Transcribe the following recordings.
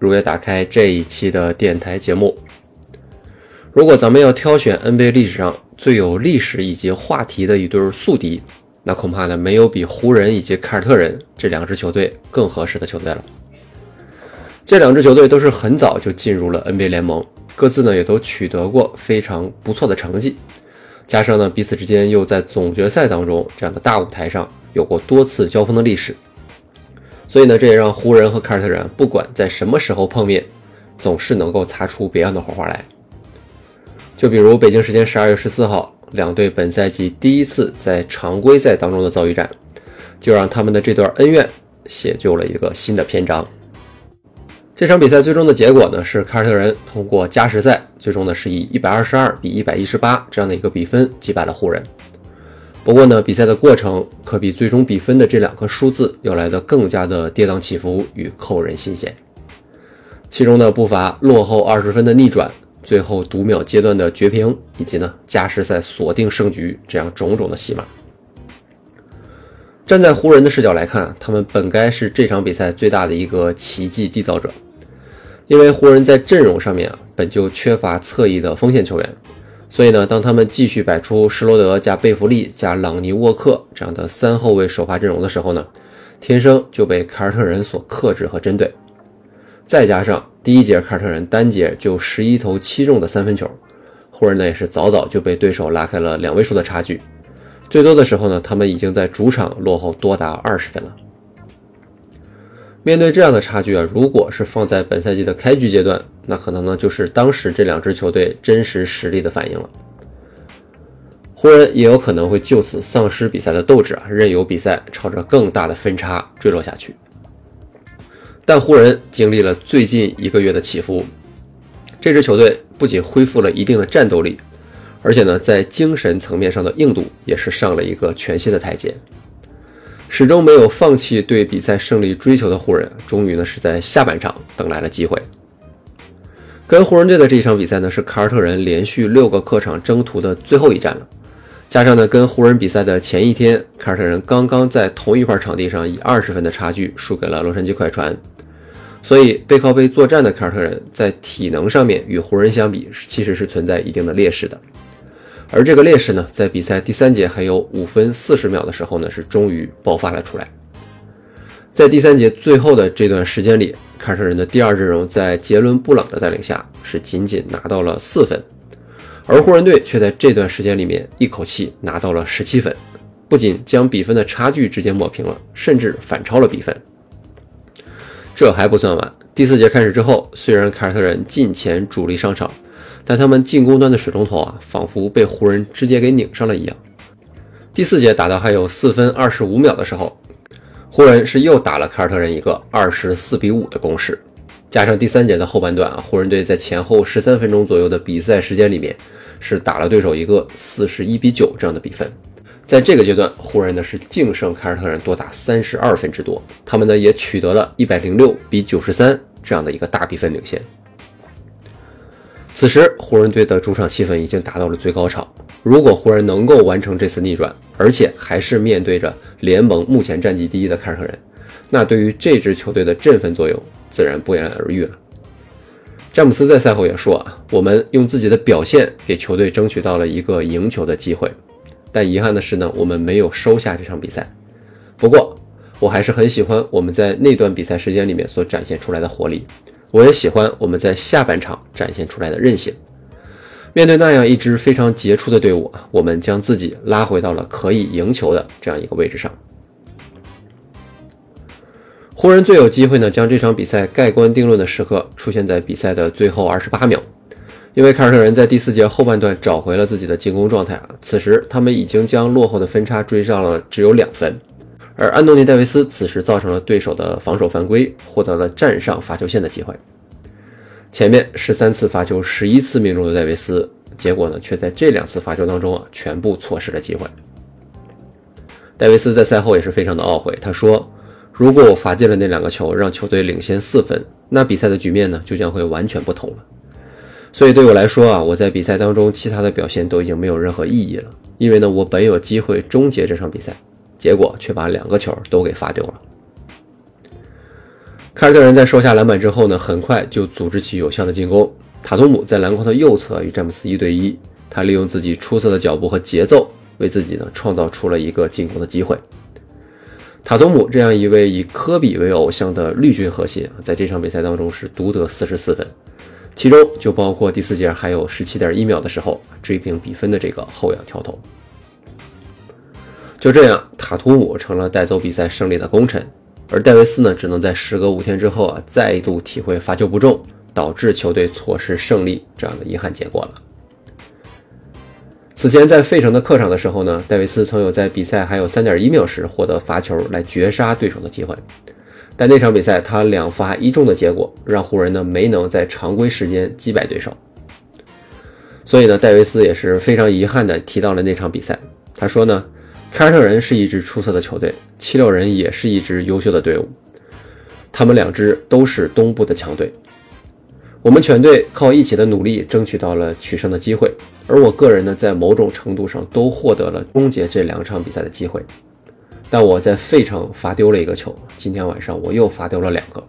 如约打开这一期的电台节目。如果咱们要挑选 NBA 历史上最有历史以及话题的一对宿敌，那恐怕呢没有比湖人以及凯尔特人这两支球队更合适的球队了。这两支球队都是很早就进入了 NBA 联盟。各自呢也都取得过非常不错的成绩，加上呢彼此之间又在总决赛当中这样的大舞台上有过多次交锋的历史，所以呢这也让湖人和凯尔特人不管在什么时候碰面，总是能够擦出别样的火花来。就比如北京时间十二月十四号，两队本赛季第一次在常规赛当中的遭遇战，就让他们的这段恩怨写就了一个新的篇章。这场比赛最终的结果呢，是凯尔特人通过加时赛，最终呢是以一百二十二比一百一十八这样的一个比分击败了湖人。不过呢，比赛的过程可比最终比分的这两个数字要来的更加的跌宕起伏与扣人心弦。其中呢不乏落后二十分的逆转，最后读秒阶段的绝平，以及呢加时赛锁定胜局这样种种的戏码。站在湖人的视角来看，他们本该是这场比赛最大的一个奇迹缔造者。因为湖人，在阵容上面啊，本就缺乏侧翼的锋线球员，所以呢，当他们继续摆出施罗德加贝弗利加朗尼沃克这样的三后卫首发阵容的时候呢，天生就被凯尔特人所克制和针对。再加上第一节凯尔特人单节就十一投七中的三分球，湖人呢也是早早就被对手拉开了两位数的差距，最多的时候呢，他们已经在主场落后多达二十分了。面对这样的差距啊，如果是放在本赛季的开局阶段，那可能呢就是当时这两支球队真实实力的反应了。湖人也有可能会就此丧失比赛的斗志啊，任由比赛朝着更大的分差坠落下去。但湖人经历了最近一个月的起伏，这支球队不仅恢复了一定的战斗力，而且呢在精神层面上的硬度也是上了一个全新的台阶。始终没有放弃对比赛胜利追求的湖人，终于呢是在下半场等来了机会。跟湖人队的这一场比赛呢，是凯尔特人连续六个客场征途的最后一战了。加上呢，跟湖人比赛的前一天，凯尔特人刚刚在同一块场地上以二十分的差距输给了洛杉矶快船，所以背靠背作战的凯尔特人，在体能上面与湖人相比，其实是存在一定的劣势的。而这个劣势呢，在比赛第三节还有五分四十秒的时候呢，是终于爆发了出来。在第三节最后的这段时间里，凯尔特人的第二阵容在杰伦布朗的带领下，是仅仅拿到了四分，而湖人队却在这段时间里面一口气拿到了十七分，不仅将比分的差距直接抹平了，甚至反超了比分。这还不算完，第四节开始之后，虽然凯尔特人近前主力上场。但他们进攻端的水龙头啊，仿佛被湖人直接给拧上了一样。第四节打到还有四分二十五秒的时候，湖人是又打了凯尔特人一个二十四比五的攻势。加上第三节的后半段啊，湖人队在前后十三分钟左右的比赛时间里面，是打了对手一个四十一比九这样的比分。在这个阶段，湖人呢是净胜凯尔特人多达三十二分之多，他们呢也取得了一百零六比九十三这样的一个大比分领先。此时，湖人队的主场气氛已经达到了最高潮。如果湖人能够完成这次逆转，而且还是面对着联盟目前战绩第一的凯尔特人，那对于这支球队的振奋作用自然不言而喻了。詹姆斯在赛后也说：“啊，我们用自己的表现给球队争取到了一个赢球的机会，但遗憾的是呢，我们没有收下这场比赛。不过，我还是很喜欢我们在那段比赛时间里面所展现出来的活力。”我也喜欢我们在下半场展现出来的韧性。面对那样一支非常杰出的队伍，我们将自己拉回到了可以赢球的这样一个位置上。湖人最有机会呢，将这场比赛盖棺定论的时刻出现在比赛的最后二十八秒，因为凯尔特人在第四节后半段找回了自己的进攻状态啊，此时他们已经将落后的分差追上了只有两分。而安东尼·戴维斯此时造成了对手的防守犯规，获得了站上罚球线的机会。前面十三次罚球十一次命中的戴维斯，结果呢却在这两次罚球当中啊全部错失了机会。戴维斯在赛后也是非常的懊悔，他说：“如果我罚进了那两个球，让球队领先四分，那比赛的局面呢就将会完全不同了。所以对我来说啊，我在比赛当中其他的表现都已经没有任何意义了，因为呢我本有机会终结这场比赛，结果却把两个球都给罚丢了。”凯尔特人在收下篮板之后呢，很快就组织起有效的进攻。塔图姆在篮筐的右侧与詹姆斯一对一，他利用自己出色的脚步和节奏，为自己呢创造出了一个进攻的机会。塔图姆这样一位以科比为偶像的绿军核心，在这场比赛当中是独得四十四分，其中就包括第四节还有十七点一秒的时候追平比分的这个后仰跳投。就这样，塔图姆成了带走比赛胜利的功臣。而戴维斯呢，只能在时隔五天之后啊，再度体会罚球不中导致球队错失胜利这样的遗憾结果了。此前在费城的客场的时候呢，戴维斯曾有在比赛还有三点一秒时获得罚球来绝杀对手的机会，但那场比赛他两罚一中的结果，让湖人呢没能在常规时间击败对手。所以呢，戴维斯也是非常遗憾的提到了那场比赛，他说呢。凯尔特人是一支出色的球队，七六人也是一支优秀的队伍，他们两支都是东部的强队。我们全队靠一起的努力争取到了取胜的机会，而我个人呢，在某种程度上都获得了终结这两场比赛的机会。但我在费城罚丢了一个球，今天晚上我又罚丢了两个，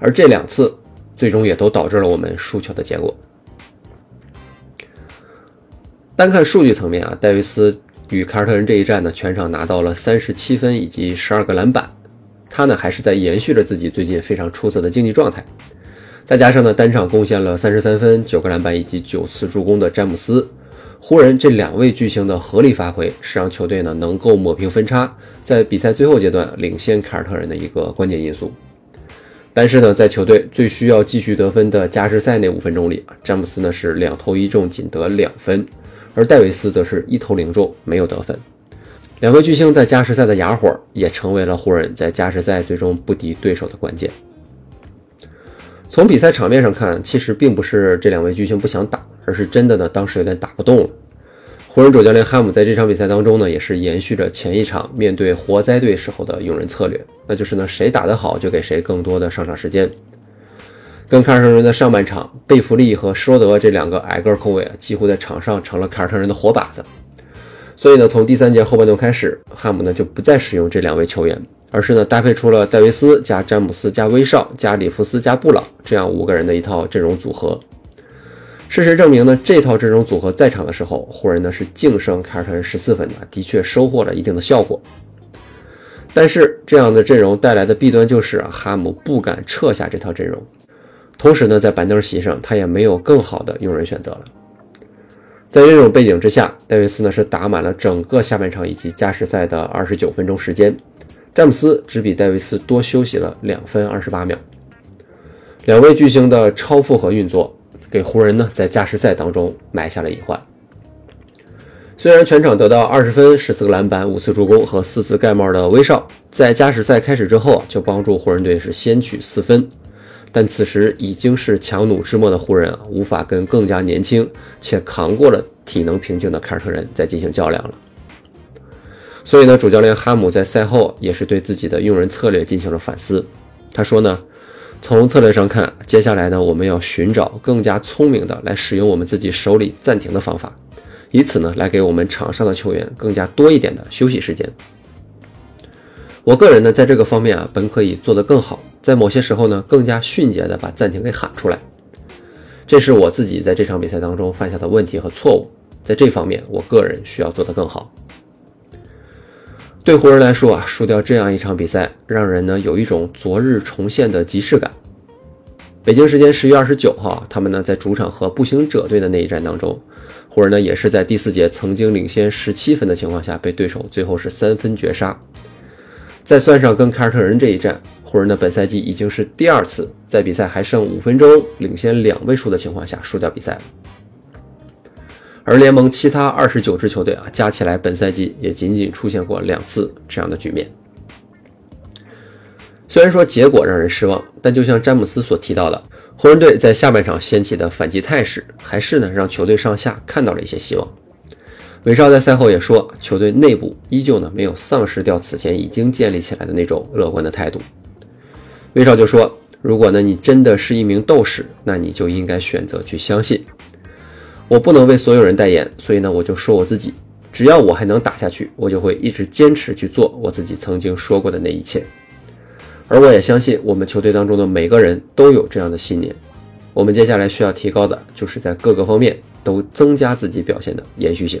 而这两次最终也都导致了我们输球的结果。单看数据层面啊，戴维斯。与凯尔特人这一战呢，全场拿到了三十七分以及十二个篮板，他呢还是在延续着自己最近非常出色的竞技状态。再加上呢单场贡献了三十三分、九个篮板以及九次助攻的詹姆斯，湖人这两位巨星的合力发挥，是让球队呢能够抹平分差，在比赛最后阶段领先凯尔特人的一个关键因素。但是呢，在球队最需要继续得分的加时赛那五分钟里，詹姆斯呢是两投一中，仅得两分。而戴维斯则是一投零中，没有得分。两位巨星在加时赛的哑火，也成为了湖人，在加时赛最终不敌对手的关键。从比赛场面上看，其实并不是这两位巨星不想打，而是真的呢，当时有点打不动了。湖人主教练哈姆在这场比赛当中呢，也是延续着前一场面对活塞队时候的用人策略，那就是呢，谁打得好就给谁更多的上场时间。跟凯尔特人的上半场，贝弗利和施罗德这两个矮个后卫啊，几乎在场上成了凯尔特人的活靶子。所以呢，从第三节后半段开始，汉姆呢就不再使用这两位球员，而是呢搭配出了戴维斯加詹姆斯加威少加里弗斯加布朗这样五个人的一套阵容组合。事实证明呢，这套阵容组合在场的时候，湖人呢是净胜凯尔特人十四分的，的确收获了一定的效果。但是这样的阵容带来的弊端就是啊，哈姆不敢撤下这套阵容。同时呢，在板凳席上，他也没有更好的用人选择了。在这种背景之下，戴维斯呢是打满了整个下半场以及加时赛的二十九分钟时间，詹姆斯只比戴维斯多休息了两分二十八秒。两位巨星的超负荷运作，给湖人呢在加时赛当中埋下了隐患。虽然全场得到二十分、十四个篮板、五次助攻和四次盖帽的威少，在加时赛开始之后就帮助湖人队是先取四分。但此时已经是强弩之末的湖人啊，无法跟更加年轻且扛过了体能瓶颈的凯尔特人再进行较量了。所以呢，主教练哈姆在赛后也是对自己的用人策略进行了反思。他说呢，从策略上看，接下来呢，我们要寻找更加聪明的来使用我们自己手里暂停的方法，以此呢，来给我们场上的球员更加多一点的休息时间。我个人呢，在这个方面啊，本可以做得更好。在某些时候呢，更加迅捷的把暂停给喊出来，这是我自己在这场比赛当中犯下的问题和错误。在这方面，我个人需要做得更好。对湖人来说啊，输掉这样一场比赛，让人呢有一种昨日重现的即视感。北京时间十月二十九号，他们呢在主场和步行者队的那一战当中，湖人呢也是在第四节曾经领先十七分的情况下，被对手最后是三分绝杀。再算上跟凯尔特人这一战。湖人的本赛季已经是第二次在比赛还剩五分钟、领先两位数的情况下输掉比赛。而联盟其他二十九支球队啊，加起来本赛季也仅仅出现过两次这样的局面。虽然说结果让人失望，但就像詹姆斯所提到的，湖人队在下半场掀起的反击态势，还是呢让球队上下看到了一些希望。韦少在赛后也说，球队内部依旧呢没有丧失掉此前已经建立起来的那种乐观的态度。韦少就说：“如果呢你真的是一名斗士，那你就应该选择去相信。我不能为所有人代言，所以呢我就说我自己，只要我还能打下去，我就会一直坚持去做我自己曾经说过的那一切。”而我也相信，我们球队当中的每个人都有这样的信念。我们接下来需要提高的，就是在各个方面都增加自己表现的延续性。